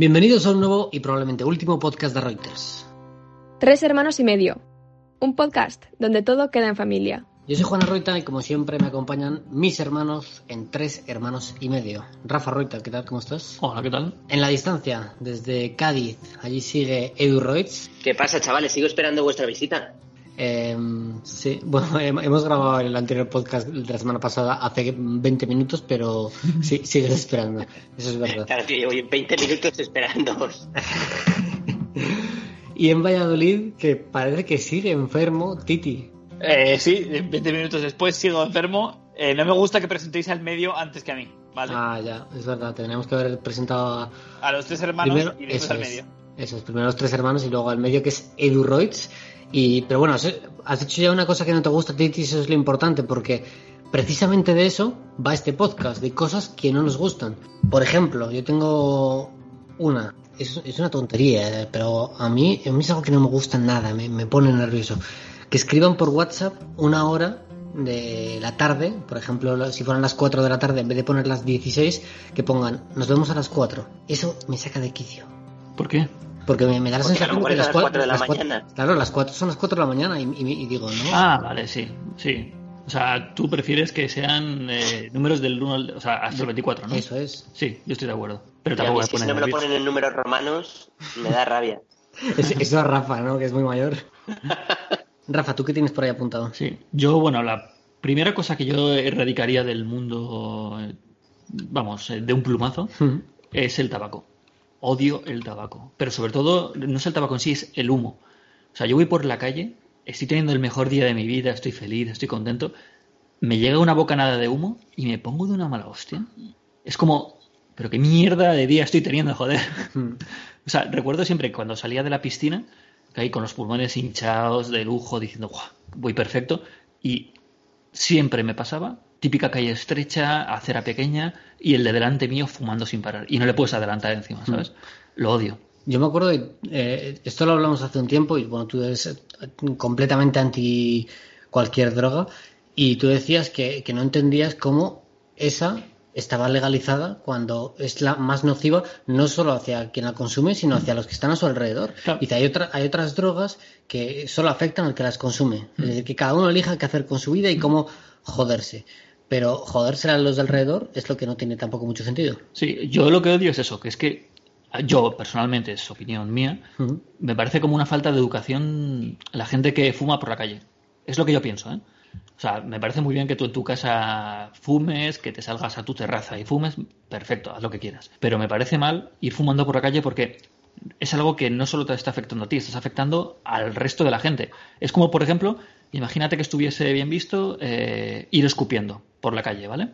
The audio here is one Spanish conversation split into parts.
Bienvenidos a un nuevo y probablemente último podcast de Reuters. Tres hermanos y medio. Un podcast donde todo queda en familia. Yo soy Juana Roita y como siempre me acompañan mis hermanos en Tres hermanos y medio. Rafa Roita, ¿qué tal? ¿Cómo estás? Hola, ¿qué tal? En la distancia, desde Cádiz, allí sigue Edu Reutz. ¿Qué pasa, chavales? Sigo esperando vuestra visita. Eh, sí, bueno, hemos grabado el anterior podcast de la semana pasada hace 20 minutos, pero sí, sigues esperando. Eso es verdad. Claro, tío, llevo 20 minutos esperando. y en Valladolid, que parece que sigue enfermo, Titi. Eh, sí, 20 minutos después sigo enfermo. Eh, no me gusta que presentéis al medio antes que a mí, ¿vale? Ah, ya, es verdad. Tenemos que haber presentado a, a los tres hermanos primero, y después al es, medio. Eso es, primero los tres hermanos y luego al medio que es Edu Reutz. Y, pero bueno, has, dicho ya una cosa que no te gusta, Titi, eso es lo importante, porque precisamente de eso va este podcast, de cosas que no nos gustan. Por ejemplo, yo tengo una, es, es una tontería, eh, pero a mí, a mí es algo que no me gusta nada, me, me pone nervioso. Que escriban por WhatsApp una hora de la tarde, por ejemplo, si fueran las 4 de la tarde, en vez de poner las 16, que pongan, nos vemos a las 4. Eso me saca de quicio. ¿Por qué? Porque me, me da la Porque sensación que las las 4 4 de la mañana. Claro, las 4 son las 4 de la mañana y, y- y digo, no. Ah, vale, sí, sí. O sea, tú prefieres que sean eh, números del 1 al, o sea, hasta el 24, ¿no? Eso es. Sí, yo estoy de acuerdo. Pero tampoco si no me lo ponen en números romanos, me da rabia. Es- Eso es Rafa, ¿no? Que es muy mayor. Rafa, ¿tú qué tienes por ahí apuntado? Sí, yo, bueno, la primera cosa que yo erradicaría del mundo, eh, vamos, eh, de un plumazo, Hmm. es el tabaco. Odio el tabaco. Pero sobre todo, no es el tabaco en sí, es el humo. O sea, yo voy por la calle, estoy teniendo el mejor día de mi vida, estoy feliz, estoy contento. Me llega una bocanada de humo y me pongo de una mala hostia. Es como, pero qué mierda de día estoy teniendo, joder. Hmm. O sea, recuerdo siempre cuando salía de la piscina, que ahí con los pulmones hinchados de lujo, diciendo, "Guau, voy perfecto. Y siempre me pasaba, típica calle estrecha, acera pequeña, y el de delante mío fumando sin parar. Y no le puedes adelantar encima, ¿sabes? Lo odio. Yo me acuerdo de. eh, esto lo hablamos hace un tiempo y bueno, tú eres eh, completamente anti cualquier droga. Y tú decías que, que no entendías cómo esa estaba legalizada cuando es la más nociva no solo hacia quien la consume, sino hacia los que están a su alrededor. Claro. Y hay, otra, hay otras drogas que solo afectan al que las consume. Es decir, que cada uno elija qué hacer con su vida y cómo joderse. Pero joderse a los de alrededor es lo que no tiene tampoco mucho sentido. Sí, yo lo que odio es eso, que es que yo personalmente, es opinión mía, me parece como una falta de educación la gente que fuma por la calle. Es lo que yo pienso, ¿eh? O sea, me parece muy bien que tú en tu casa fumes, que te salgas a tu terraza y fumes, perfecto, haz lo que quieras. Pero me parece mal ir fumando por la calle porque es algo que no solo te está afectando a ti, estás afectando al resto de la gente. Es como, por ejemplo, imagínate que estuviese bien visto eh, ir escupiendo por la calle, ¿vale?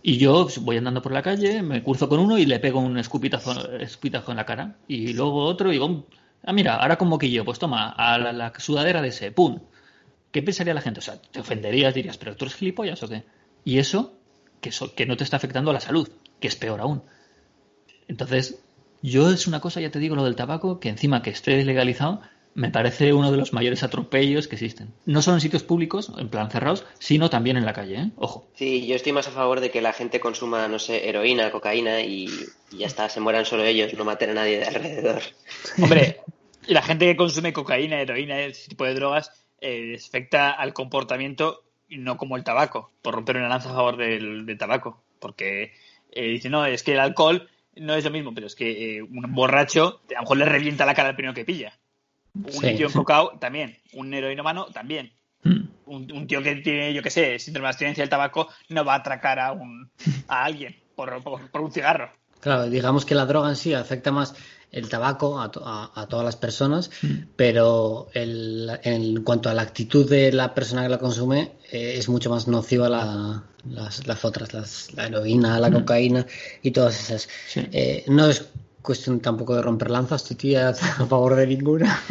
Y yo voy andando por la calle, me cruzo con uno y le pego un escupitazo, escupitazo en la cara. Y luego otro y digo, ah, mira, ahora con moquillo, pues toma, a la, la sudadera de ese, ¡pum! ¿Qué pensaría la gente? O sea, te ofenderías, dirías, ¿pero tú eres gilipollas o qué? Y eso, que, eso, que no te está afectando a la salud, que es peor aún. Entonces, yo es una cosa, ya te digo, lo del tabaco, que encima que esté legalizado, me parece uno de los mayores atropellos que existen. No solo en sitios públicos, en plan cerrados, sino también en la calle, ¿eh? Ojo. Sí, yo estoy más a favor de que la gente consuma, no sé, heroína, cocaína y, y ya está, se mueran solo ellos, no maten a nadie de alrededor. Hombre, la gente que consume cocaína, heroína, ese tipo de drogas, eh, afecta al comportamiento y no como el tabaco, por romper una lanza a favor del, del tabaco. Porque eh, dice, no, es que el alcohol no es lo mismo, pero es que eh, un borracho a lo mejor le revienta la cara al primero que pilla. Un Sí. tío encocado también, un heroinómano también. Mm. Un, un tío que tiene, yo qué sé, síndrome de abstinencia del tabaco no va a atracar a, un, a alguien por, por, por un cigarro. Claro, digamos que la droga en sí afecta más el tabaco a, to- a- a todas las personas, pero el- en cuanto a la actitud de la persona que la consume, eh, es mucho más nociva la- las, las otras, las- la heroína, la cocaína y todas esas. Sí. Eh, no es cuestión tampoco de romper lanzas, tu tía a favor de ninguna.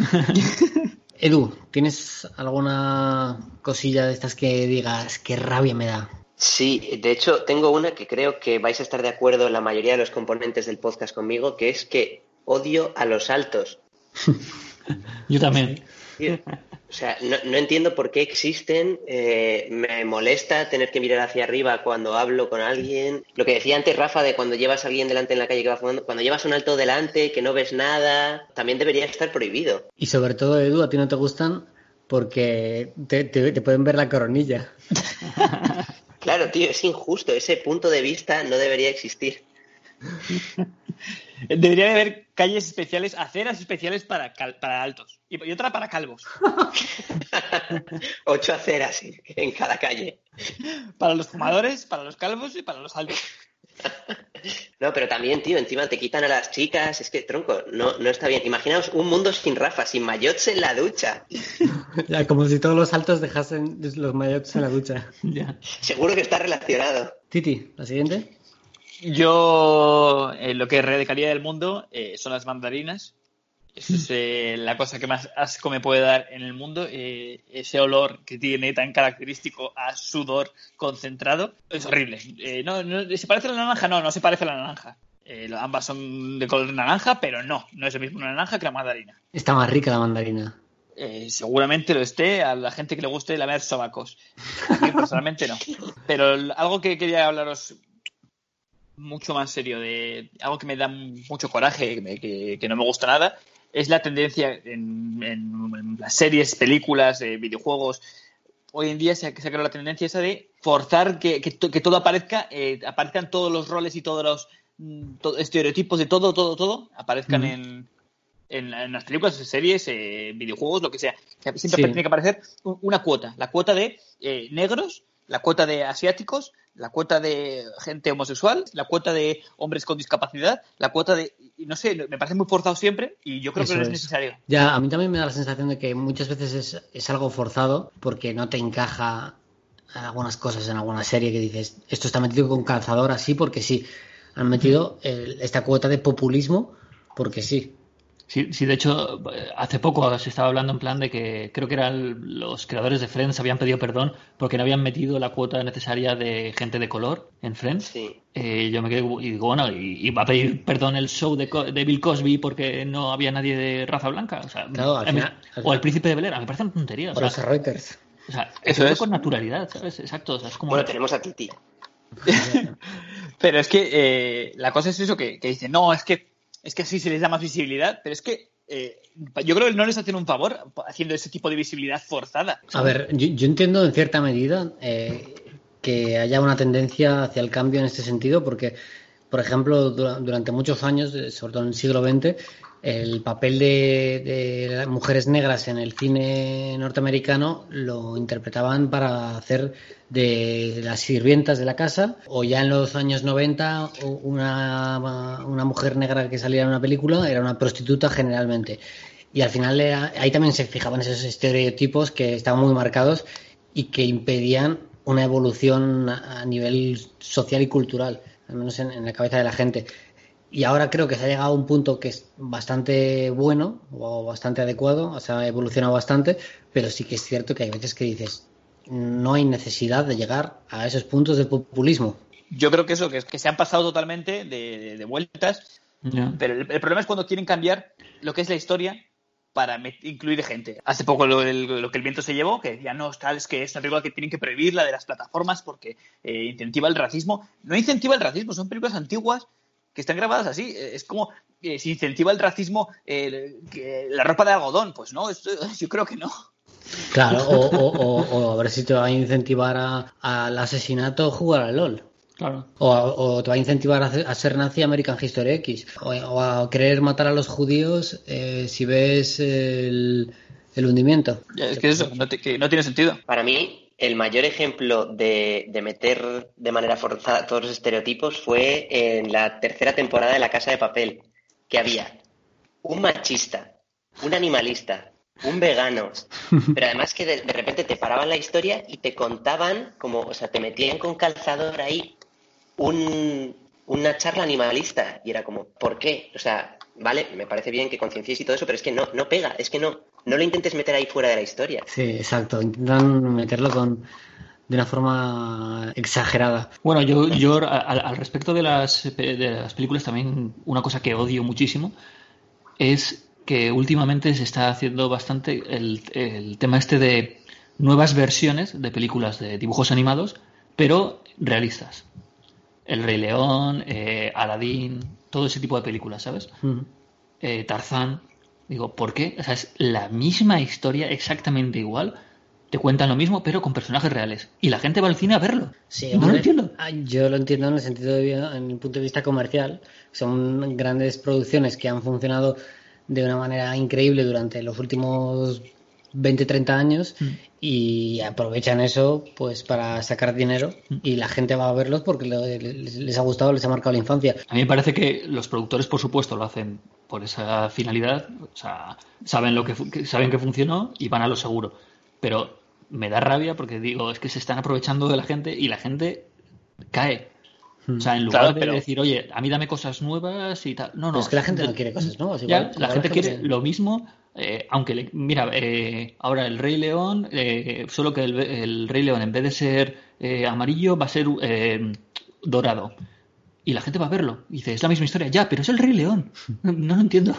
Edu, ¿tienes alguna cosilla de estas que digas qué rabia me da? Sí, de hecho, tengo una que creo que vais a estar de acuerdo la mayoría de los componentes del podcast conmigo, que es que odio a los altos. Yo también. O sea, no, no entiendo por qué existen. eh, me molesta tener que mirar hacia arriba cuando hablo con alguien. Lo que decía antes Rafa de cuando llevas a alguien delante en la calle que va fumando, cuando llevas un alto delante, que no ves nada, también debería estar prohibido. Y sobre todo, Edu, a ti no te gustan porque te, te- te pueden ver la coronilla. Claro, tío, es injusto. Ese punto de vista no debería existir. Debería de haber calles especiales, aceras especiales para, cal- para altos y, y otra para calvos. Ocho aceras en- en cada calle. Para los fumadores, para los calvos y para los altos. No, pero también, tío, encima te quitan a las chicas. Es que, tronco, no, no está bien. Imaginaos un mundo sin Rafa, sin mayots en la ducha. Ya, como si todos los altos dejasen los mayots en la ducha. Ya. Seguro que está relacionado. Titi, la siguiente. Yo eh, lo que erradicaría del mundo eh, son las mandarinas. Es eh, la cosa que más asco me puede dar en el mundo. ese olor que tiene tan característico a sudor concentrado es horrible. No, no- ¿Se parece a la naranja? No, no se parece a la naranja. Ambas son de color naranja, pero no, no es lo mismo una naranja que la mandarina. Está más rica la mandarina. Eh, seguramente lo esté a la gente que le guste lamer sobacos. A mí personalmente no. Pero algo que quería hablaros mucho más serio, de algo que me da mucho coraje, que, me- que- que no me gusta nada, es la tendencia en, en- en las series, películas, eh, videojuegos. Hoy en día se ha, se ha creado la tendencia esa de forzar que, que to- que todo aparezca, eh, aparezcan todos los roles y todos los mm, to- estereotipos de todo, todo, todo, aparezcan en, en, en las películas, series, eh, videojuegos, lo que sea. Siempre Sí. tiene que aparecer una cuota. La cuota de negros, la cuota de asiáticos, la cuota de gente homosexual, la cuota de hombres con discapacidad, la cuota de... no sé, me parece muy forzado siempre y yo creo Eso que no es es. necesario. Ya, a mí también me da la sensación de que muchas veces es, es algo forzado porque no te encaja algunas cosas en alguna serie que dices, esto está metido con calzador así porque sí. Han metido el- esta cuota de populismo porque sí. Sí, sí, de hecho, eh, hace poco se estaba hablando en plan de que creo que eran los creadores de Friends habían pedido perdón porque no habían metido la cuota necesaria de gente de color en Friends. Sí. Eh, yo me quedé y digo, bueno, y, y va a pedir perdón el show de, Co- de Bill Cosby porque no había nadie de raza blanca. O sea, Claro, al a mí- final- al o el príncipe de Bel Air, me parecen tonterías. O los sea, Reuters. o sea, Eso eso es. con naturalidad, ¿sabes? Exacto. O sea, es como. Bueno, tenemos a Titi. Pero es que eh, la cosa es eso que, que dicen, no, es que, es que así se les da más visibilidad, pero es que eh, yo creo que no les hacen un favor haciendo ese tipo de visibilidad forzada. A ver, yo, yo entiendo en cierta medida eh, que haya una tendencia hacia el cambio en este sentido, porque, por ejemplo, dura- durante muchos años, eh, sobre todo en el siglo XX, el papel de, mujeres negras en el cine norteamericano lo interpretaban para hacer de las sirvientas de la casa, o ya en los años 90, una, mujer negra que saliera en una película era una prostituta generalmente. Y al final ahí también se fijaban esos estereotipos que estaban muy marcados y que impedían una evolución a nivel social y cultural, al menos en, en la cabeza de la gente. Y ahora creo que se ha llegado a un punto que es bastante bueno o bastante adecuado, o sea, ha evolucionado bastante, pero sí que es cierto que hay veces que dices, no hay necesidad de llegar a esos puntos de populismo. Yo creo que eso, que, que se han pasado totalmente de, de- de vueltas, Ya. pero el, el problema es cuando quieren cambiar lo que es la historia para incluir gente. Hace poco lo, el- lo que el viento se llevó, que decía, no, tal, es que es una película que tienen que prohibirla de las plataformas porque eh, incentiva el racismo. No incentiva el racismo, son películas antiguas que están grabadas así. Eh, Es como eh, si incentiva el racismo eh, que- la ropa de algodón. Pues no, esto- yo creo que no. Claro, o, o- o- o a ver si te va a incentivar a- al asesinato jugar al LOL. Claro. O, te va a incentivar a, hacer- a ser nazi American History X. O, o a querer matar a los judíos eh, si ves el, el hundimiento. Es que eso, no, te- que no tiene sentido. Para mí, el mayor ejemplo de, meter de manera forzada todos los estereotipos fue en la tercera temporada de La Casa de Papel, que había un machista, un animalista, un vegano, pero además que de, de repente te paraban la historia y te contaban como, o sea, te metían con calzador ahí un, una charla animalista y era como, ¿por qué? O sea, vale, me parece bien que concienciéis y todo eso, pero es que no, no pega, es que no, no lo intentes meter ahí fuera de la historia. Sí, exacto. Intentan meterlo con de una forma exagerada. Bueno, yo, yo al respecto de las, de las películas también una cosa que odio muchísimo es que últimamente se está haciendo bastante el, el tema este de nuevas versiones de películas de dibujos animados, pero realistas. El Rey León, eh, Aladdin, todo ese tipo de películas, ¿sabes? Eh, Tarzán. Digo, ¿por qué? O sea, es la misma historia, exactamente igual. Te cuentan lo mismo, pero con personajes reales. Y la gente va al cine a verlo. Sí, no lo entiendo. ah, Yo lo entiendo en el sentido de, en el punto de vista comercial. Son grandes producciones que han funcionado de una manera increíble durante los últimos 20, 30 años Mm. y aprovechan eso pues para sacar dinero Mm. y la gente va a verlos porque les, les ha gustado, les ha marcado la infancia. A mí me parece que los productores, por supuesto, lo hacen por esa finalidad. O sea, saben lo que, saben que funcionó y van a lo seguro. Pero me da rabia porque digo, es que se están aprovechando de la gente y la gente cae. O sea, en lugar Claro, de pero- decir, oye, a mí dame cosas nuevas y tal. No, no. Pero es que la gente no quiere cosas nuevas. Ya, igual, la gente quiere lo mismo, eh, aunque, le- mira, eh, ahora el Rey León, eh, solo que el, el Rey León en vez de ser eh, amarillo va a ser eh, dorado. Y la gente va a verlo. Y dice, es la misma historia. Ya, pero es el Rey León. No, no lo entiendo.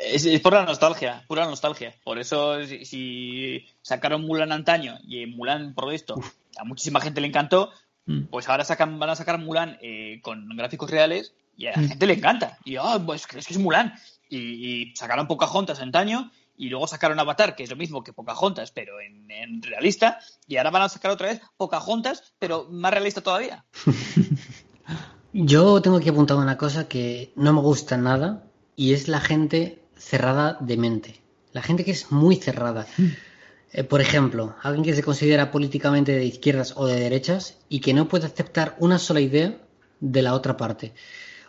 Es, es por la nostalgia, pura nostalgia. Por eso, si, si sacaron Mulan antaño y Mulan, por esto, a muchísima gente le encantó, Mm. pues ahora sacan, van a sacar Mulan eh, con gráficos reales y a la Mm. gente le encanta. Y, ah, pues crees que es Mulan. Y, y sacaron Pocahontas antaño y luego sacaron Avatar, que es lo mismo que Pocahontas, pero en, en realista. Y ahora van a sacar otra vez Pocahontas, pero más realista todavía. Yo tengo aquí apuntado una cosa que no me gusta nada y es la gente cerrada de mente. La gente que es muy cerrada. Eh, por ejemplo, alguien que se considera políticamente de izquierdas o de derechas y que no puede aceptar una sola idea de la otra parte.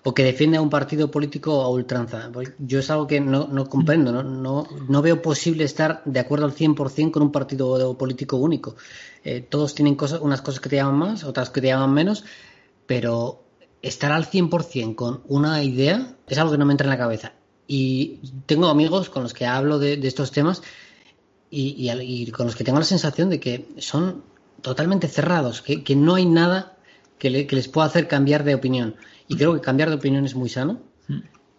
O que defiende a un partido político a ultranza. Yo es algo que no, no comprendo. ¿no? No, no veo posible estar de acuerdo al 100% con un partido político único. Eh, todos tienen cosas, unas cosas que te llaman más, otras que te llaman menos, pero estar al 100% con una idea es algo que no me entra en la cabeza. Y tengo amigos con los que hablo de, estos temas y, y con los que tengo la sensación de que son totalmente cerrados, que, que no hay nada que, le- que les pueda hacer cambiar de opinión. Y creo que cambiar de opinión es muy sano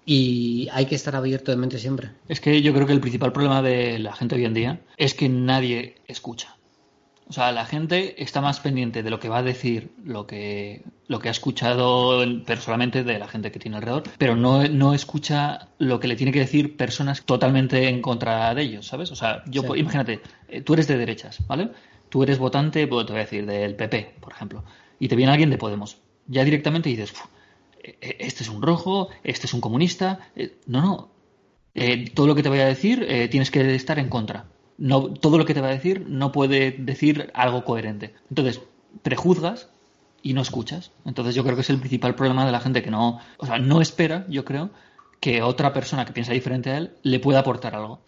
y hay que estar abierto de mente siempre. Es que yo creo que el principal problema de la gente hoy en día es que nadie escucha. O sea, la gente está más pendiente de lo que va a decir, lo que, lo que ha escuchado personalmente de la gente que tiene alrededor, pero no, no escucha lo que le tiene que decir personas totalmente en contra de ellos, ¿sabes? O sea, yo, Sí. imagínate, eh, tú eres de derechas, ¿vale? Tú eres votante, pues, te voy a decir, del PP, por ejemplo, y te viene alguien de Podemos. Ya directamente dices, "Uf, eh, eh, este es un rojo, este es un comunista. Eh, no, no, eh, todo lo que te vaya a decir eh, tienes que estar en contra. No, todo lo que te va a decir no puede decir algo coherente. Entonces, prejuzgas y no escuchas. Entonces, yo creo que es el principal problema de la gente que no, o sea, no espera, yo creo, que otra persona que piensa diferente a él le pueda aportar algo.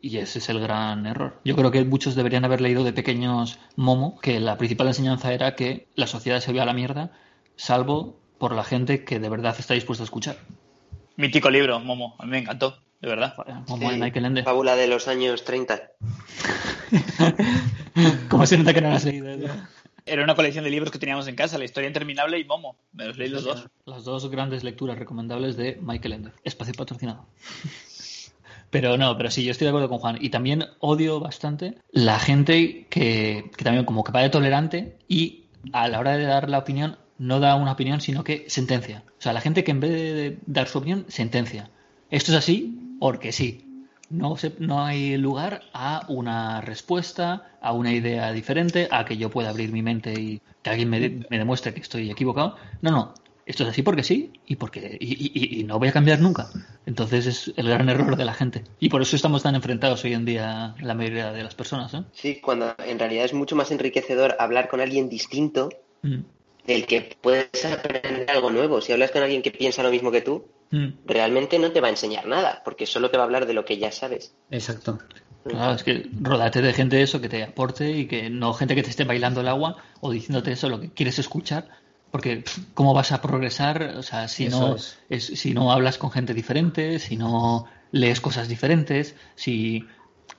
Y ese es el gran error. Yo creo que muchos deberían haber leído de pequeños Momo que la principal enseñanza era que la sociedad se ve a la mierda, salvo por la gente que de verdad está dispuesta a escuchar. Mítico libro, Momo, a mí me encantó, de verdad. Momo de Michael Ende. Fábula de los años 30. ¿Cómo se nota que no lo has leído? Era una colección de libros que teníamos en casa, La historia interminable y Momo. Me los leí los dos. Las dos grandes lecturas recomendables de Michael Ende. Espacio patrocinado. Pero no, pero sí, yo estoy de acuerdo con Juan. Y también odio bastante la gente que, que también como que va de tolerante y a la hora de dar la opinión no da una opinión, sino que sentencia. O sea, la gente que en vez de dar su opinión, sentencia. Esto es así porque sí. No, se- no hay lugar a una respuesta, a una idea diferente, a que yo pueda abrir mi mente y que alguien me, de- me demuestre que estoy equivocado. No, no. Esto es así porque sí y porque y, y- y no voy a cambiar nunca. Entonces es el gran error de la gente. Y por eso estamos tan enfrentados hoy en día la mayoría de las personas. ¿eh? Sí, cuando en realidad es mucho más enriquecedor hablar con alguien distinto Mm, del que puedes aprender algo nuevo. Si hablas con alguien que piensa lo mismo que tú, mm. realmente no te va a enseñar nada, porque solo te va a hablar de lo que ya sabes. Exacto. Claro, es que rodate de gente eso que te aporte y que no gente que te esté bailando el agua o diciéndote eso lo que quieres escuchar. Porque cómo vas a progresar, o sea, si Eso no es. es- si no hablas con gente diferente, si no lees cosas diferentes, si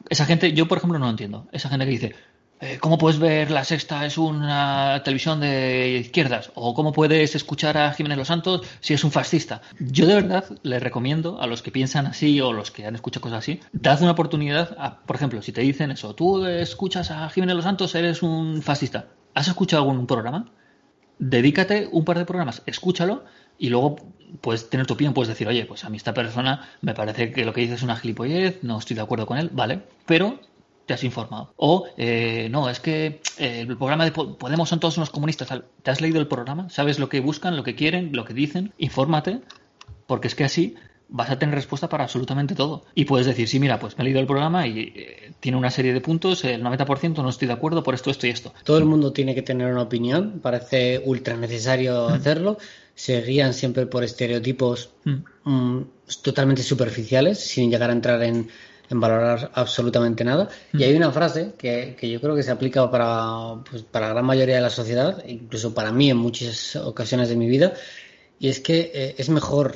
esa gente, yo por ejemplo no lo entiendo. Esa gente que dice, eh, ¿cómo puedes ver La Sexta es una televisión de izquierdas? ¿O cómo puedes escuchar a Jiménez Los Santos si es un fascista? Yo de verdad les recomiendo a los que piensan así o los que han escuchado cosas así, dad una oportunidad, a, por ejemplo, si te dicen eso, tú escuchas a Jiménez Los Santos, eres un fascista. ¿Has escuchado algún programa? Dedícate un par de programas, escúchalo y luego puedes tener tu opinión, puedes decir, oye, pues a mí esta persona me parece que lo que dice es una gilipollez, no estoy de acuerdo con él, vale, pero te has informado. O, eh, no, es que eh, el programa de Podemos son todos unos comunistas. ¿Te has leído el programa? ¿Sabes lo que buscan, lo que quieren, lo que dicen? Infórmate, porque es que así vas a tener respuesta para absolutamente todo. Y puedes decir, sí, mira, pues me he leído el programa y eh, tiene una serie de puntos, el 90% no estoy de acuerdo por esto, esto y esto. Todo el mundo tiene que tener una opinión, parece ultra necesario mm. hacerlo. Se guían siempre por estereotipos mm. Mm, totalmente superficiales, sin llegar a entrar en en valorar absolutamente nada. Y hay una frase que, que yo creo que se aplica para, pues, para la gran mayoría de la sociedad, incluso para mí en muchas ocasiones de mi vida, y es que eh, es mejor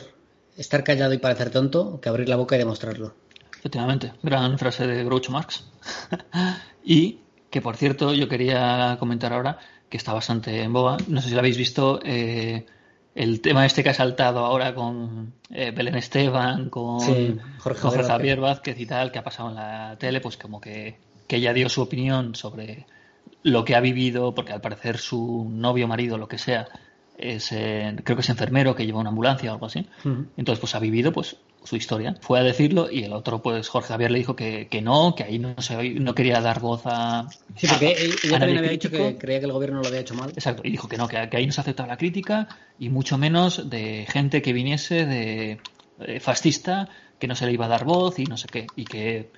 estar callado y parecer tonto que abrir la boca y demostrarlo. Efectivamente, gran frase de Groucho Marx. y que, por cierto, yo quería comentar ahora que está bastante en boga. No sé si lo habéis visto. Eh, el tema este que ha saltado ahora con eh, Belén Esteban, con Jorge, Javier Vázquez y tal, que ha pasado en la tele, pues como que, que ella dio su opinión sobre lo que ha vivido, porque al parecer su novio, marido, lo que sea, es, creo que es enfermero que lleva una ambulancia o algo así. Entonces, pues ha vivido pues su historia. Fue a decirlo y el otro, pues Jorge Javier le dijo que, que no, que ahí no, se, no quería dar voz a. Sí, porque ella también había dicho que creía que el gobierno lo había hecho mal. Exacto, y dijo que no, que, ahí no se aceptaba la crítica y mucho menos de gente que viniese de, fascista, que no se le iba a dar voz y no sé qué. Y que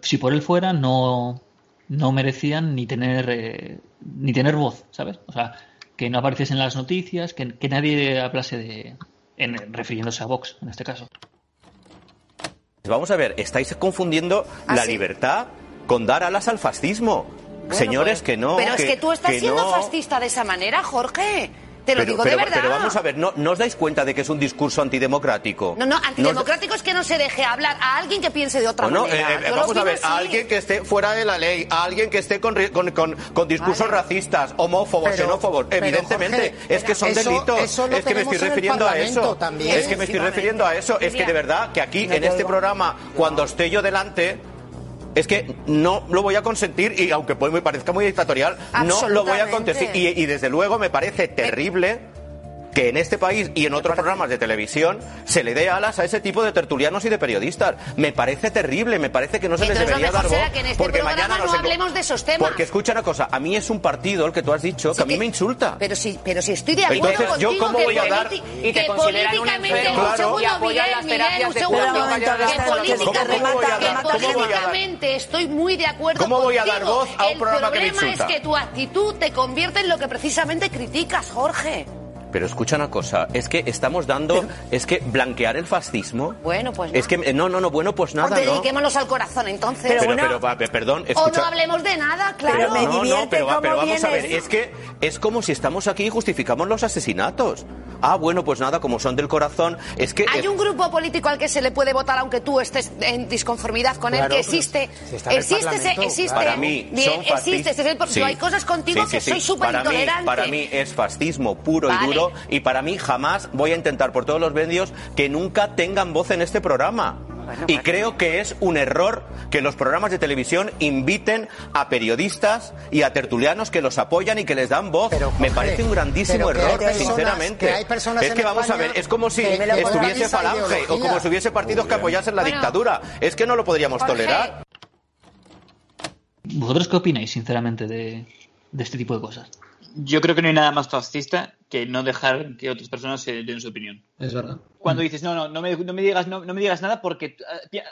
si por él fuera, no, no merecían ni tener, eh, ni tener voz, ¿sabes? O sea, que no apareciese en las noticias, que, que nadie hablase de, en, refiriéndose a Vox en este caso. Vamos a ver, estáis confundiendo ¿Ah, la libertad con dar alas al fascismo. Señores, pues, que no. Pero es que tú estás siendo fascista de esa manera, Jorge. Te lo digo de verdad. Pero vamos a ver, ¿no, ¿no os dais cuenta de que es un discurso antidemocrático? No, no, antidemocrático es que no se deje hablar a alguien que piense de otra manera. Eh, eh, vamos a ver, a alguien que esté fuera de la ley, a alguien que esté con, con, con, discursos racistas, homófobos, xenófobos. Evidentemente, es que son delitos. es que me estoy refiriendo a eso. es que me estoy refiriendo a eso. Es que de verdad que aquí, en este programa, cuando esté yo delante es que no lo voy a consentir y aunque me parezca muy dictatorial, no lo voy a consentir. Y, y, desde luego me parece terrible que en este país y en otros programas de televisión se le dé alas a ese tipo de tertulianos y de periodistas. Me parece terrible, me parece que no se les debería dar voz. Este porque mañana no hablemos de esos temas. Porque escucha una cosa, a mí es un partido el que tú has dicho que a mí me insulta. Pero si, pero si estoy de acuerdo Entonces, yo cómo voy a dar y te políticamente, un segundo, Miguel, Miguel, un segundo, que políticamente estoy muy de acuerdo ¿Cómo voy a dar voz a un programa que me insulta? El problema es que tu actitud te convierte en lo que precisamente criticas, Jorge. Pero escucha una cosa, es que estamos dando, es que blanquear el fascismo. Bueno, pues. Es que no, no, no, bueno, pues nada. O dediquémonos al corazón, entonces. Pero, pero, pero perdón, escucha. O no hablemos de nada, claro. Pero me no, no, pero, pero vamos a ver, es que es como si estamos aquí y justificamos los asesinatos. Ah, bueno, pues nada, como son del corazón, es que... Hay un grupo político al que se le puede votar aunque tú estés en disconformidad con él, que existe. existe, existe. Para mí, bien, existe. Sí. Hay cosas contigo que soy súper intolerante. Para mí es fascismo puro y duro y para mí jamás voy a intentar por todos los medios que nunca tengan voz en este programa y creo que es un error que los programas de televisión inviten a periodistas y a tertulianos que los apoyan y que les dan voz. Me parece un grandísimo error, sinceramente. es que vamos a ver, es como si estuviese Falange o como si hubiese partidos que apoyasen la dictadura. Es que no lo podríamos tolerar. ¿Vosotros qué opináis, sinceramente, de este tipo de cosas? yo creo que no hay nada más fascista que no dejar que otras personas se den su opinión. Es verdad. Cuando dices, no, no, no me, digas, no, me digas nada porque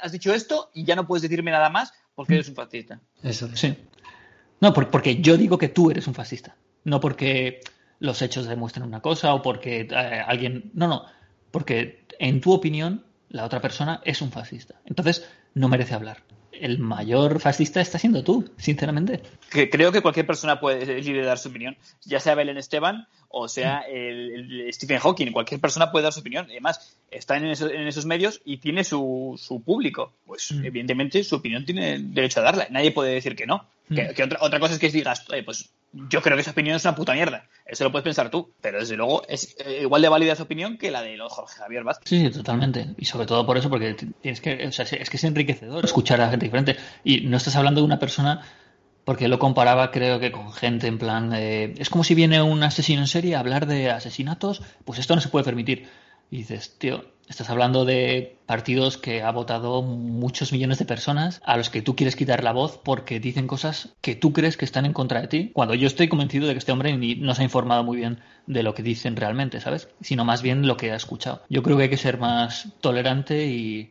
has dicho esto y ya no puedes decirme nada más porque eres un fascista. Eso, sí. No, porque yo digo que tú eres un fascista. No porque los hechos demuestren una cosa o porque eh, alguien. No, no. Porque en tu opinión, la otra persona es un fascista. Entonces, no merece hablar el mayor fascista está siendo tú, sinceramente. creo que cualquier persona puede libre de dar su opinión, ya sea Belén Esteban o sea el, Stephen Hawking. Cualquier persona puede dar su opinión. Además, está en, en esos medios y tiene su, su público. Pues mm. evidentemente su opinión tiene derecho a darla. Nadie puede decir que no. Que, mm. otra, otra cosa es que digas, pues yo creo que esa opinión es una puta mierda. Eso lo puedes pensar tú, pero desde luego es eh, igual de válida esa opinión que la de Jorge Javier Vázquez. Sí, totalmente. Y sobre todo por eso, porque tienes que, o sea, es que es enriquecedor escuchar a gente diferente. Y no estás hablando de una persona, porque lo comparaba creo que con gente en plan, es como si viene un asesino en serie a hablar de asesinatos, pues esto no se puede permitir. Y dices, tío, estás hablando de partidos que ha votado muchos millones de personas a los que tú quieres quitar la voz porque dicen cosas que tú crees que están en contra de ti, cuando yo estoy convencido de que este hombre no se ha informado muy bien de lo que dicen realmente, ¿sabes? Sino más bien lo que ha escuchado. Yo creo que hay que ser más tolerante y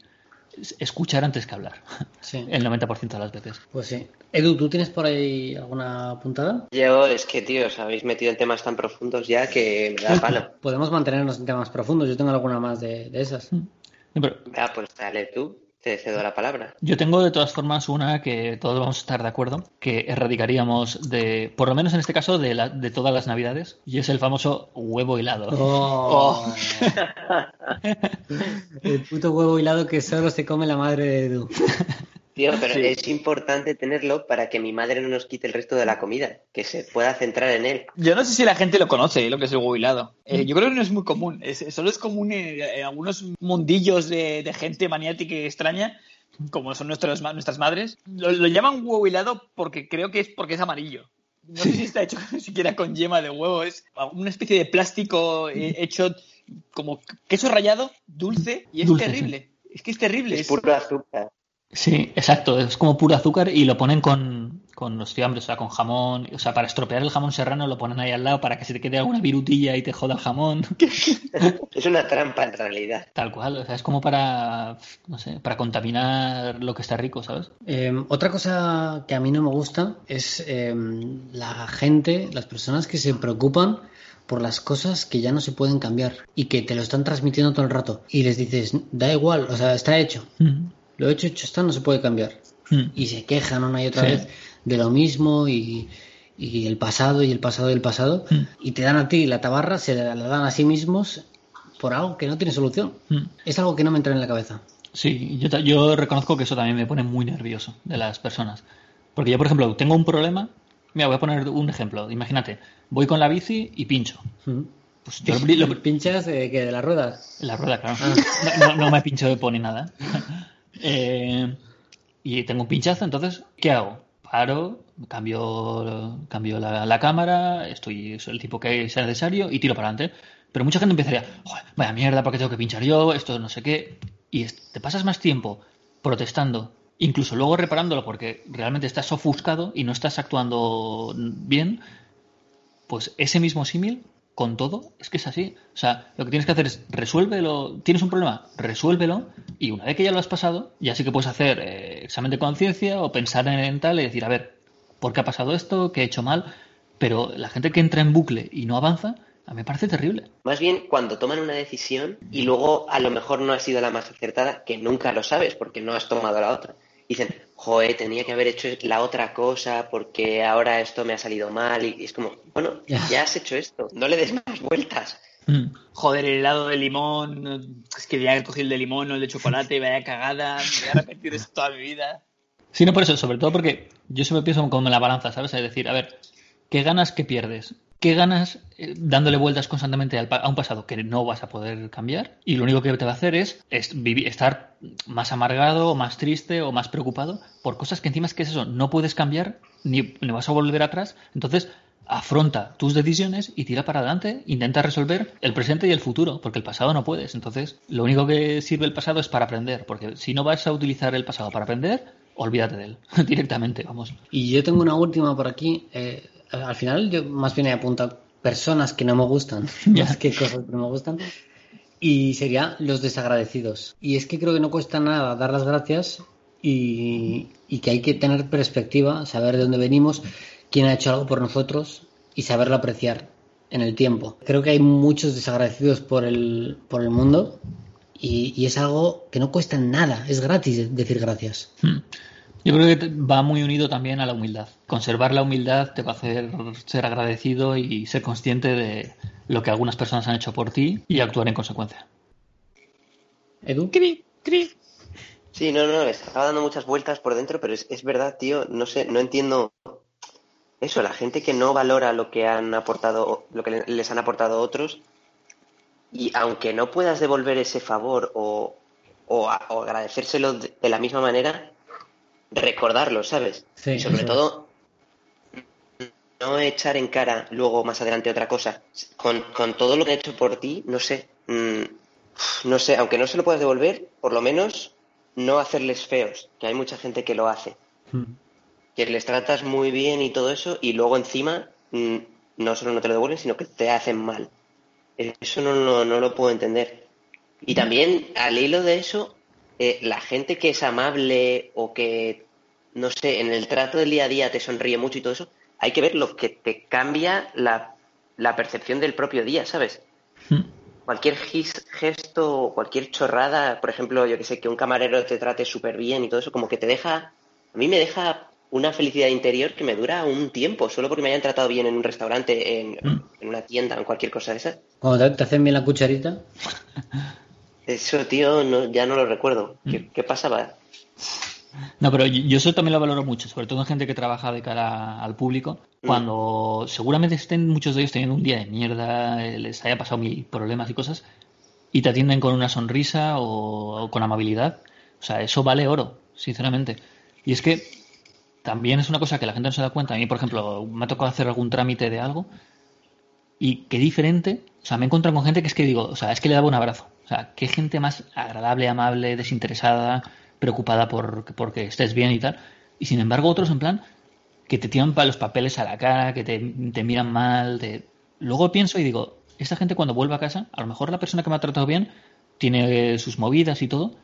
escuchar antes que hablar. Sí. El 90% de las veces. Pues sí. Edu, ¿tú tienes por ahí alguna puntada? Yo, es que, tío, os habéis metido en temas tan profundos ya que me da palo. Podemos mantenernos en temas profundos. Yo tengo alguna más de, esas. Mm. Ah, pues dale tú. Te cedo la palabra. Yo tengo de todas formas una que todos vamos a estar de acuerdo, que erradicaríamos de, por lo menos en este caso, de, la, de todas las navidades, y es el famoso huevo helado. Oh. Oh. el puto huevo helado que solo se come la madre de Edu. Tío, pero es importante tenerlo para que mi madre no nos quite el resto de la comida, que se pueda centrar en él. Yo no sé si la gente lo conoce, lo que es el huevo hilado. Eh, yo creo que no es muy común. solo es común en, algunos mundillos de, gente maniática y extraña, como son nuestras madres. Lo, llaman huevo hilado porque creo que es porque es amarillo. No sé si está hecho ni siquiera con yema de huevo. Es una especie de plástico eh, hecho como queso rallado, dulce, y es terrible. Es que es terrible. Es, puro azúcar. Sí, exacto, es como puro azúcar y lo ponen con, con los fiambres, o sea, con jamón, o sea, para estropear el jamón serrano lo ponen ahí al lado para que se te quede alguna virutilla y te joda el jamón. es una trampa en realidad. Tal cual, o sea, es como para, no sé, para contaminar lo que está rico, ¿sabes? Em, otra cosa que a mí no me gusta es em, la gente, las personas que se preocupan por las cosas que ya no se pueden cambiar y que te lo están transmitiendo todo el rato y les dices, da igual, o sea, está hecho lo hecho, hecho está, no se puede cambiar. Hmm. Y se quejan una y otra vez de lo mismo y, el pasado y el pasado y el pasado. Hmm. Y te dan a ti la tabarra, se la, dan a sí mismos por algo que no tiene solución. Hmm. Es algo que no me entra en la cabeza. Sí, yo, yo reconozco que eso también me pone muy nervioso de las personas. Porque yo, por ejemplo, tengo un problema. Mira, voy a poner un ejemplo. Imagínate, voy con la bici y pincho. Pues yo lo, ¿Pinchas de, que de las ruedas? La rueda, claro. Ah. No, me pincho de pony nada. Eh, y tengo un pinchazo, entonces, ¿qué hago? Paro, cambio, cambio la, cámara, estoy soy el tipo que sea necesario y tiro para adelante. Pero mucha gente empezaría, vaya mierda, porque tengo que pinchar yo? Esto no sé qué. Y te pasas más tiempo protestando, incluso luego reparándolo porque realmente estás ofuscado y no estás actuando bien. Pues ese mismo símil con todo, es que es así. O sea, lo que tienes que hacer es resuélvelo. Tienes un problema, resuélvelo. Y una vez que ya lo has pasado, ya sí que puedes hacer eh, examen de conciencia o pensar en tal y decir, a ver, ¿por qué ha pasado esto? ¿Qué he hecho mal? Pero la gente que entra en bucle y no avanza, a mí me parece terrible. Más bien cuando toman una decisión y luego a lo mejor no ha sido la más acertada, que nunca lo sabes porque no has tomado la otra dicen, joder, tenía que haber hecho la otra cosa porque ahora esto me ha salido mal. Y, es como, bueno, ya has hecho esto, no le des más vueltas. Mm. Joder, el helado de limón, es que ya cogí el de limón o el de chocolate, vaya cagada, me voy a arrepentir de esto toda mi vida. Sí, no por eso, sobre todo porque yo siempre pienso como en la balanza, ¿sabes? Es decir, a ver, ¿qué ganas, qué pierdes? ¿Qué ganas eh, dándole vueltas constantemente a un pasado que no vas a poder cambiar? Y lo único que te va a hacer es, estar más amargado, o más triste o más preocupado por cosas que encima es que es eso, no puedes cambiar ni, ni vas a volver atrás. Entonces, afronta tus decisiones y tira para adelante, intenta resolver el presente y el futuro, porque el pasado no puedes. Entonces, lo único que sirve el pasado es para aprender, porque si no vas a utilizar el pasado para aprender, olvídate de él directamente, vamos. Y yo tengo una última por aquí. Eh, al final yo más bien he apuntado personas que no me gustan, más que cosas que no me gustan. Y sería los desagradecidos. Y es que creo que no cuesta nada dar las gracias y, que hay que tener perspectiva, saber de dónde venimos, quién ha hecho algo por nosotros y saberlo apreciar en el tiempo. Creo que hay muchos desagradecidos por el, por el mundo y, es algo que no cuesta nada, es gratis decir gracias. Hmm. Yo creo que va muy unido también a la humildad. Conservar la humildad te va a hacer ser agradecido y ser consciente de lo que algunas personas han hecho por ti y actuar en consecuencia. Edu. Sí, no, no, estaba dando muchas vueltas por dentro, pero es, es verdad, tío, no sé, no entiendo eso, la gente que no valora lo que han aportado, lo que les han aportado otros, y aunque no puedas devolver ese favor o, o, agradecérselo de, la misma manera, recordarlo, ¿sabes? y sobre todo, no echar en cara luego más adelante otra cosa. Con, con todo lo que he hecho por ti, no sé, mm, no sé, aunque no se lo puedas devolver, por lo menos no hacerles feos, que hay mucha gente que lo hace. Hmm. Que les tratas muy bien y todo eso, y luego encima mm, no solo no te lo devuelven, sino que te hacen mal. Eso no, no, lo puedo entender. Y también, al hilo de eso, eh, la gente que es amable o que, no sé, en el trato del día a día te sonríe mucho y todo eso, hay que ver lo que te cambia la, la percepción del propio día, ¿sabes? Hmm. Cualquier gesto o cualquier chorrada, por ejemplo, yo que sé, que un camarero te trate súper bien y todo eso, como que te deja, a mí me deja una felicidad interior que me dura un tiempo, solo porque me hayan tratado bien en un restaurante, en, mm. una tienda, en cualquier cosa de esa. Cuando te, hacen bien la cucharita. Eso, tío, no, ya no lo recuerdo. ¿Qué, mm. pasaba? No, pero yo eso también lo valoro mucho, sobre todo en gente que trabaja de cara al público, mm. cuando seguramente estén muchos de ellos teniendo un día de mierda, eh, les haya pasado mil problemas y cosas, y te atienden con una sonrisa o con amabilidad. O sea, eso vale oro, sinceramente. Y es que también es una cosa que la gente no se da cuenta. A mí, por ejemplo, me ha tocado hacer algún trámite de algo y qué diferente. O sea, me he encontrado con gente que es que digo, o sea, es que le daba un abrazo. O sea, qué gente más agradable, amable, desinteresada, preocupada por porque estés bien y tal. Y sin embargo, otros en plan que te tiran los papeles a la cara, que te, miran mal. Luego pienso y digo, esta gente cuando vuelve a casa, a lo mejor la persona que me ha tratado bien tiene sus movidas y todo,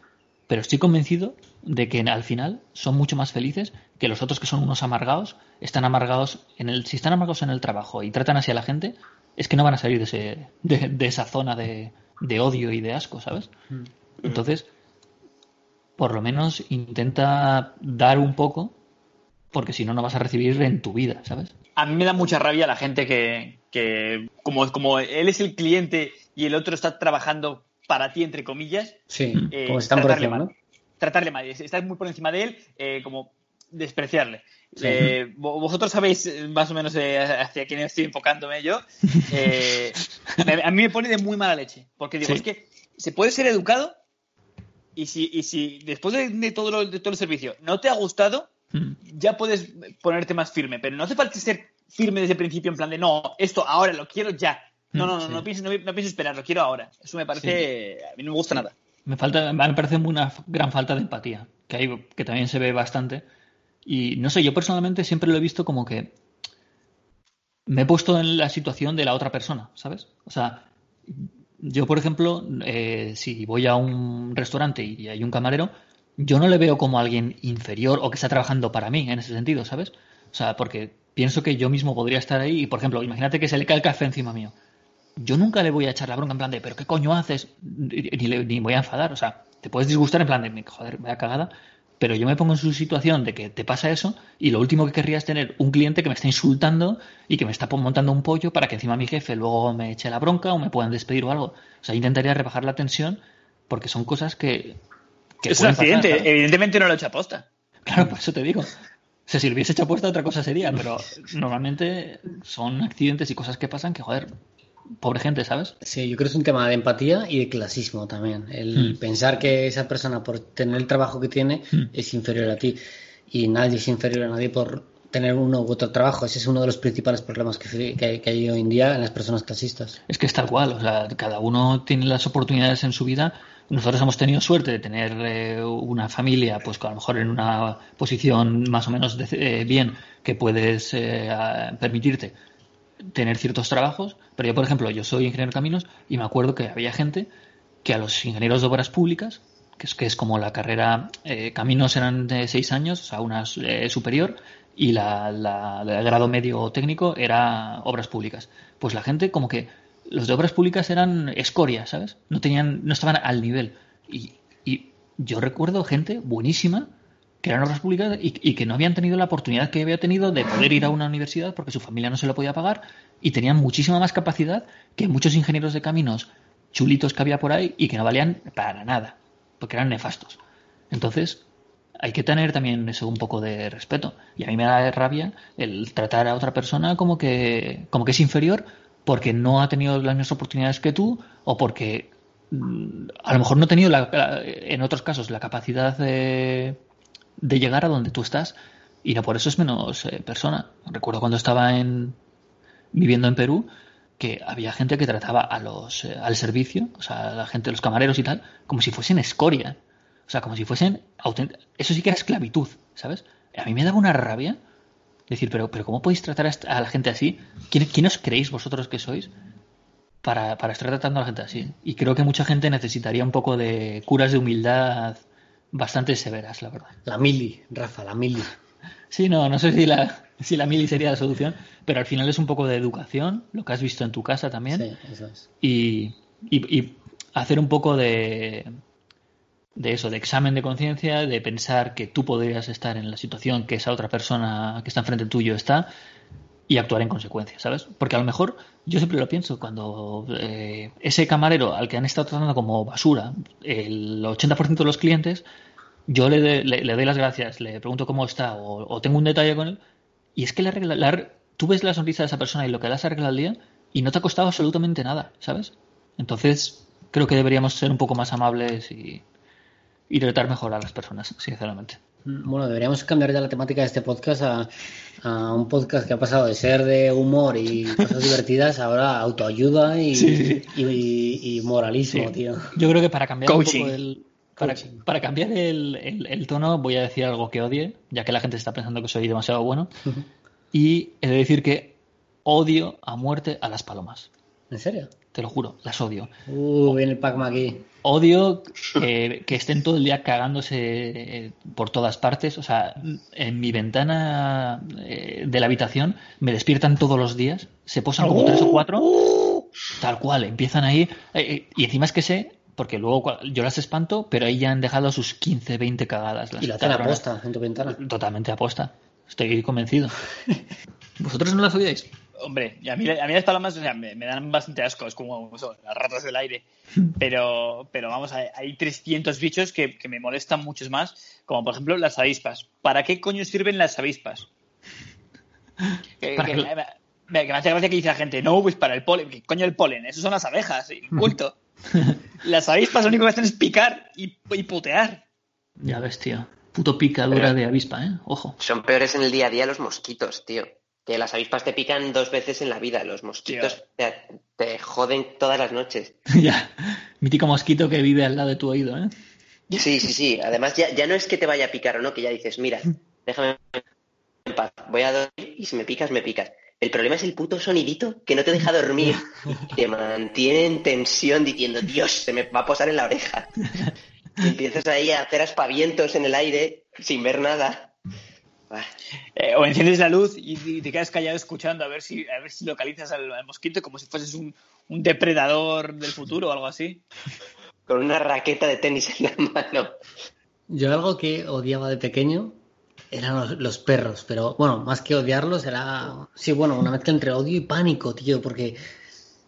pero estoy convencido de que al final son mucho más felices que los otros que son unos amargados, están amargados en el, si están amargados en el trabajo y tratan así a la gente, es que no van a salir de, ese, de, esa zona de, odio y de asco, ¿sabes? Mm. Entonces, por lo menos intenta dar un poco, porque si no, no vas a recibir en tu vida, ¿sabes? A mí me da mucha rabia la gente que, que como, como él es el cliente y el otro está trabajando para ti, entre comillas, sí, eh, como están por encima, ¿no? tratarle mal, estar muy por encima de él, eh, como despreciarle. Eh, vosotros sabéis más o menos hacia quién estoy enfocándome yo. a mí me pone de muy mala leche, porque digo, es que se puede ser educado y si, y si después de, todo lo, de todo el servicio no te ha gustado, mm. ya puedes ponerte más firme, pero no hace falta ser firme desde el principio en plan de no, esto ahora lo quiero ya. No, no, no, no, pienso, no, pienso esperar, lo quiero ahora. Eso me parece, a mí no me gusta nada. Me, falta, me parece una gran falta de empatía, que, hay, que también se ve bastante. Y no sé, yo personalmente siempre lo he visto como que me he puesto en la situación de la otra persona, ¿sabes? O sea, yo, por ejemplo, eh, si voy a un restaurante y hay un camarero, yo no le veo como alguien inferior o que está trabajando para mí en ese sentido, ¿sabes? O sea, porque pienso que yo mismo podría estar ahí y, por ejemplo, imagínate que se le cae el café encima mío yo nunca le voy a echar la bronca en plan de, pero ¿qué coño haces? Ni, ni voy a enfadar. O sea, te puedes disgustar en plan de, joder, vaya cagada. Pero yo me pongo en su situación de que te pasa eso y lo último que querría es tener un cliente que me está insultando y que me está montando un pollo para que encima mi jefe luego me eche la bronca o me puedan despedir o algo. O sea, intentaría rebajar la tensión porque son cosas que... es un accidente, evidentemente no lo he hecho aposta. Claro, por eso te digo. O sea, si lo hubiese hecho aposta otra cosa sería, pero normalmente son accidentes y cosas que pasan que, joder, pobre gente, ¿sabes? Sí, yo creo que es un tema de empatía y de clasismo también. El hmm. pensar que esa persona, por tener el trabajo que tiene, hmm. es inferior a ti. Y nadie es inferior a nadie por tener uno u otro trabajo. Ese es uno de los principales problemas que, que, hay hoy en día en las personas clasistas. Es que es tal cual. O sea, cada uno tiene las oportunidades en su vida. Nosotros hemos tenido suerte de tener eh, una familia, pues a lo mejor en una posición más o menos eh, bien que puedes eh, permitirte tener ciertos trabajos, pero yo, por ejemplo, yo soy ingeniero de caminos y me acuerdo que había gente que a los ingenieros de obras públicas, que es, que es como la carrera, eh, caminos eran de seis años, o sea, una eh, superior, y la, el grado medio técnico era obras públicas. Pues la gente como que los de obras públicas eran escoria, ¿sabes? No tenían, no estaban al nivel. Y, y yo recuerdo gente buenísima que eran obras públicas y, y, que no habían tenido la oportunidad que había tenido de poder ir a una universidad porque su familia no se lo podía pagar y tenían muchísima más capacidad que muchos ingenieros de caminos chulitos que había por ahí y que no valían para nada, porque eran nefastos. Entonces, hay que tener también eso un poco de respeto. Y a mí me da rabia el tratar a otra persona como que, como que es inferior porque no ha tenido las mismas oportunidades que tú o porque mm, a lo mejor no ha tenido, en otros casos, la capacidad de, de, llegar a donde tú estás y no por eso es menos eh, persona. Recuerdo cuando estaba en, viviendo en Perú que había gente que trataba a los, eh, al servicio, o sea, la gente, los camareros y tal, como si fuesen escoria. O sea, como si fuesen Eso sí que era esclavitud, ¿sabes? A mí me daba una rabia decir, pero, pero ¿cómo podéis tratar a la gente así? ¿Quién, os creéis vosotros que sois para, para estar tratando a la gente así? Y creo que mucha gente necesitaría un poco de curas de humildad bastante severas, la verdad. La mili, Rafa, la mili. Sí, no, no sé si la, si la mili sería la solución, pero al final es un poco de educación, lo que has visto en tu casa también. Sí, eso es. y, y hacer un poco de, de eso, de examen de conciencia, de pensar que tú podrías estar en la situación que esa otra persona que está enfrente tuyo está y actuar en consecuencia, ¿sabes? Porque a lo mejor yo siempre lo pienso, cuando eh, ese camarero al que han estado tratando como basura, el 80% de los clientes, yo le, le, doy las gracias, le pregunto cómo está o, tengo un detalle con él y es que le arregla, tú ves la sonrisa de esa persona y lo que le has arreglado al día y no te ha costado absolutamente nada, ¿sabes? Entonces creo que deberíamos ser un poco más amables y tratar mejor a las personas, sinceramente. Bueno, deberíamos cambiar ya la temática de este podcast a, un podcast que ha pasado de ser de humor y cosas divertidas ahora autoayuda y, y, moralismo, tío. Yo creo que para cambiar un poco el, para, cambiar el, tono voy a decir algo que odie, ya que la gente está pensando que soy demasiado bueno. Y he de decir que odio a muerte a las palomas. ¿En serio? Te lo juro, las odio. Uh, viene el Pacma aquí. Odio que, estén todo el día cagándose eh, por todas partes. O sea, en mi ventana eh, de la habitación me despiertan todos los días. Se posan como tres o cuatro. Tal cual, empiezan ahí. Eh, y encima es que sé, porque luego yo las espanto, pero ahí ya han dejado sus 15, 20 cagadas. Las y la tienen aposta en tu ventana. Totalmente aposta. Estoy convencido. ¿Vosotros no las odiáis? Hombre, a mí, a mí las palomas me, dan bastante asco, es como las ratas del aire. Pero, pero vamos, hay, hay 300 bichos que, me molestan muchos más, como por ejemplo las avispas. ¿Para qué coño sirven las avispas? Que, me, hace gracia que dice la gente, no, pues para el polen. ¿Qué coño el polen? Eso son las abejas, inculto. las avispas lo único que hacen es picar y, y putear. Ya ves, tío. Puto picadura de avispa, ¿eh? Ojo. Son peores en el día a día los mosquitos, tío que las avispas te pican dos veces en la vida. Los mosquitos te, joden todas las noches. ya, mítico mosquito que vive al lado de tu oído, ¿eh? Sí, sí, sí. Además, ya, ya no es que te vaya a picar o no, que ya dices, mira, déjame en paz, voy a dormir y si me picas, me picas. El problema es el puto sonidito que no te deja dormir. te mantiene en tensión diciendo, Dios, se me va a posar en la oreja. Y empiezas ahí a hacer aspavientos en el aire sin ver nada. Eh, o enciendes la luz y, te quedas callado escuchando a ver si, a ver si localizas al, mosquito como si fueses un, depredador del futuro o algo así. Con una raqueta de tenis en la mano. Yo algo que odiaba de pequeño eran los, perros, pero bueno, más que odiarlos era, sí, bueno, una mezcla entre odio y pánico, tío, porque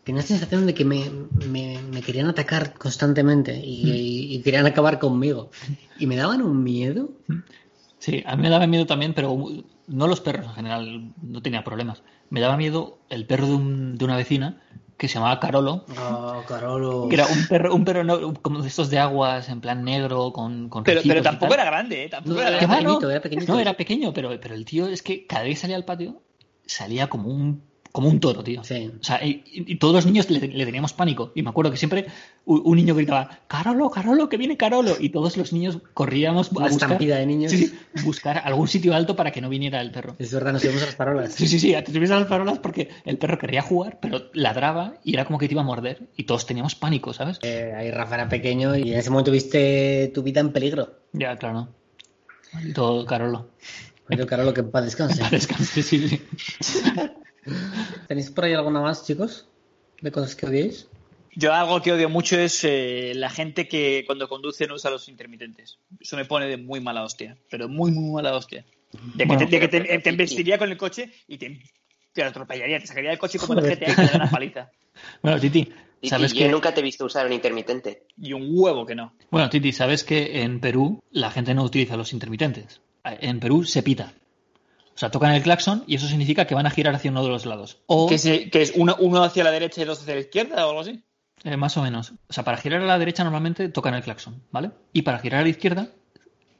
tenía la sensación de que me, querían atacar constantemente y, y, querían acabar conmigo. Y me daban un miedo. Sí, a mí me daba miedo también, pero no los perros en general, no tenía problemas. Me daba miedo el perro de, un, de una vecina que se llamaba Carolo. Ah, Carolo. Que era un perro, un perro como de estos de aguas, en plan negro, con, con Pero, pero tampoco era grande, ¿eh? Tampoco era, pequeñito, era pequeñito. No, era pequeño, pero, pero el tío es que cada vez salía al patio, salía como un como un toro, tío. Sí. O sea, y, todos los niños le, teníamos pánico. Y me acuerdo que siempre un, niño gritaba, Carolo, Carolo, que viene Carolo. Y todos los niños corríamos a buscar, de niños. buscar algún sitio alto para que no viniera el perro. Es verdad, nos íbamos a las parolas. Sí, sí, sí, te subimos a las parolas porque el perro quería jugar, pero ladraba y era como que te iba a morder. Y todos teníamos pánico, ¿sabes? Eh, ahí Rafa era pequeño y en ese momento viste tu vida en peligro. Ya, claro. Todo Carolo. Carolo, que para descanse. Para descanse, sí, sí. ¿Tenéis por ahí alguna más, chicos? ¿De cosas que odiéis? Yo algo que odio mucho es eh, la gente que cuando conduce no usa los intermitentes. Eso me pone de muy mala hostia, pero muy, muy mala hostia. De que, te, te, embestiría con el coche y te, te atropellaría, te sacaría del coche como el GTA y te da una paliza. Bueno, Titi, ¿sabes que... Yo nunca te he visto usar un intermitente. Y un huevo que no. Bueno, Titi, ¿sabes que en Perú la gente no utiliza los intermitentes? En Perú se pita. O sea, tocan el claxon y eso significa que van a girar hacia uno de los lados. O... ¿Que, es uno, uno, hacia la derecha y dos hacia la izquierda o algo así? Eh, más o menos. O sea, para girar a la derecha normalmente tocan el claxon, ¿vale? Y para girar a la izquierda,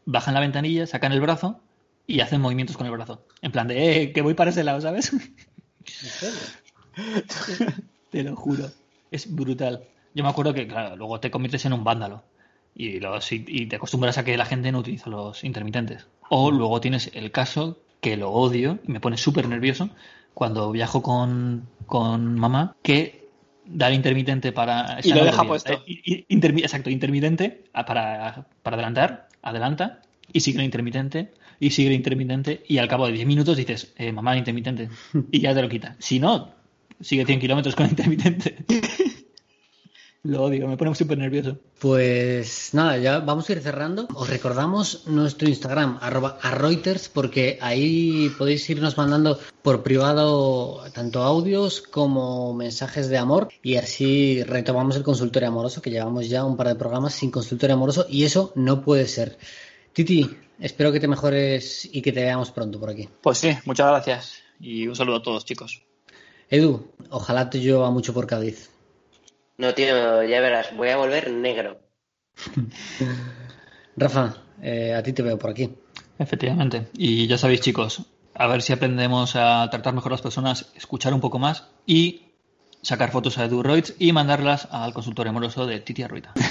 bajan la ventanilla, sacan el brazo y hacen movimientos con el brazo. En plan de, eh, que voy para ese lado, ¿sabes? te lo juro. Es brutal. Yo me acuerdo que, claro, luego te conviertes en un vándalo. Y, los, y, te acostumbras a que la gente no utiliza los intermitentes. O luego tienes el caso que lo odio y me pone súper nervioso cuando viajo con, con mamá que da el intermitente para... Y lo deja puesto. Eh, exacto, intermitente para, para adelantar, adelanta y sigue el intermitente y sigue el intermitente y al cabo de 10 minutos dices, eh, mamá, intermitente, y ya te lo quita. Si no, sigue 100 kilómetros con intermitente. Lo odio, me pone súper nervioso. Pues nada, ya vamos a ir cerrando. Os recordamos nuestro Instagram, arroba a Reuters, porque ahí podéis irnos mandando por privado tanto audios como mensajes de amor y así retomamos el consultorio amoroso, que llevamos ya un par de programas sin consultorio amoroso y eso no puede ser. Titi, espero que te mejores y que te veamos pronto por aquí. Pues sí, muchas gracias y un saludo a todos, chicos. Edu, ojalá te llueva mucho por Cádiz. No, tío, ya verás, voy a volver negro. Rafa, eh, a ti te veo por aquí. Efectivamente. Y ya sabéis, chicos, a ver si aprendemos a tratar mejor a las personas, escuchar un poco más y sacar fotos a Edu Royds y mandarlas al consultorio amoroso de Titi Arruita.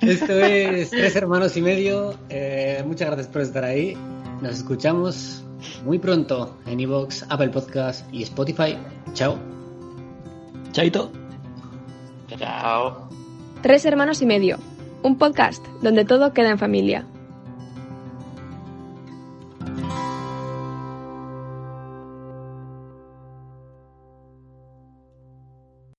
Esto es Tres Hermanos y Medio. Eh, muchas gracias por estar ahí. Nos escuchamos muy pronto en Evox, Apple Podcast y Spotify. Chao. Chaito. Chao. Tres Hermanos y Medio. Un podcast donde todo queda en familia.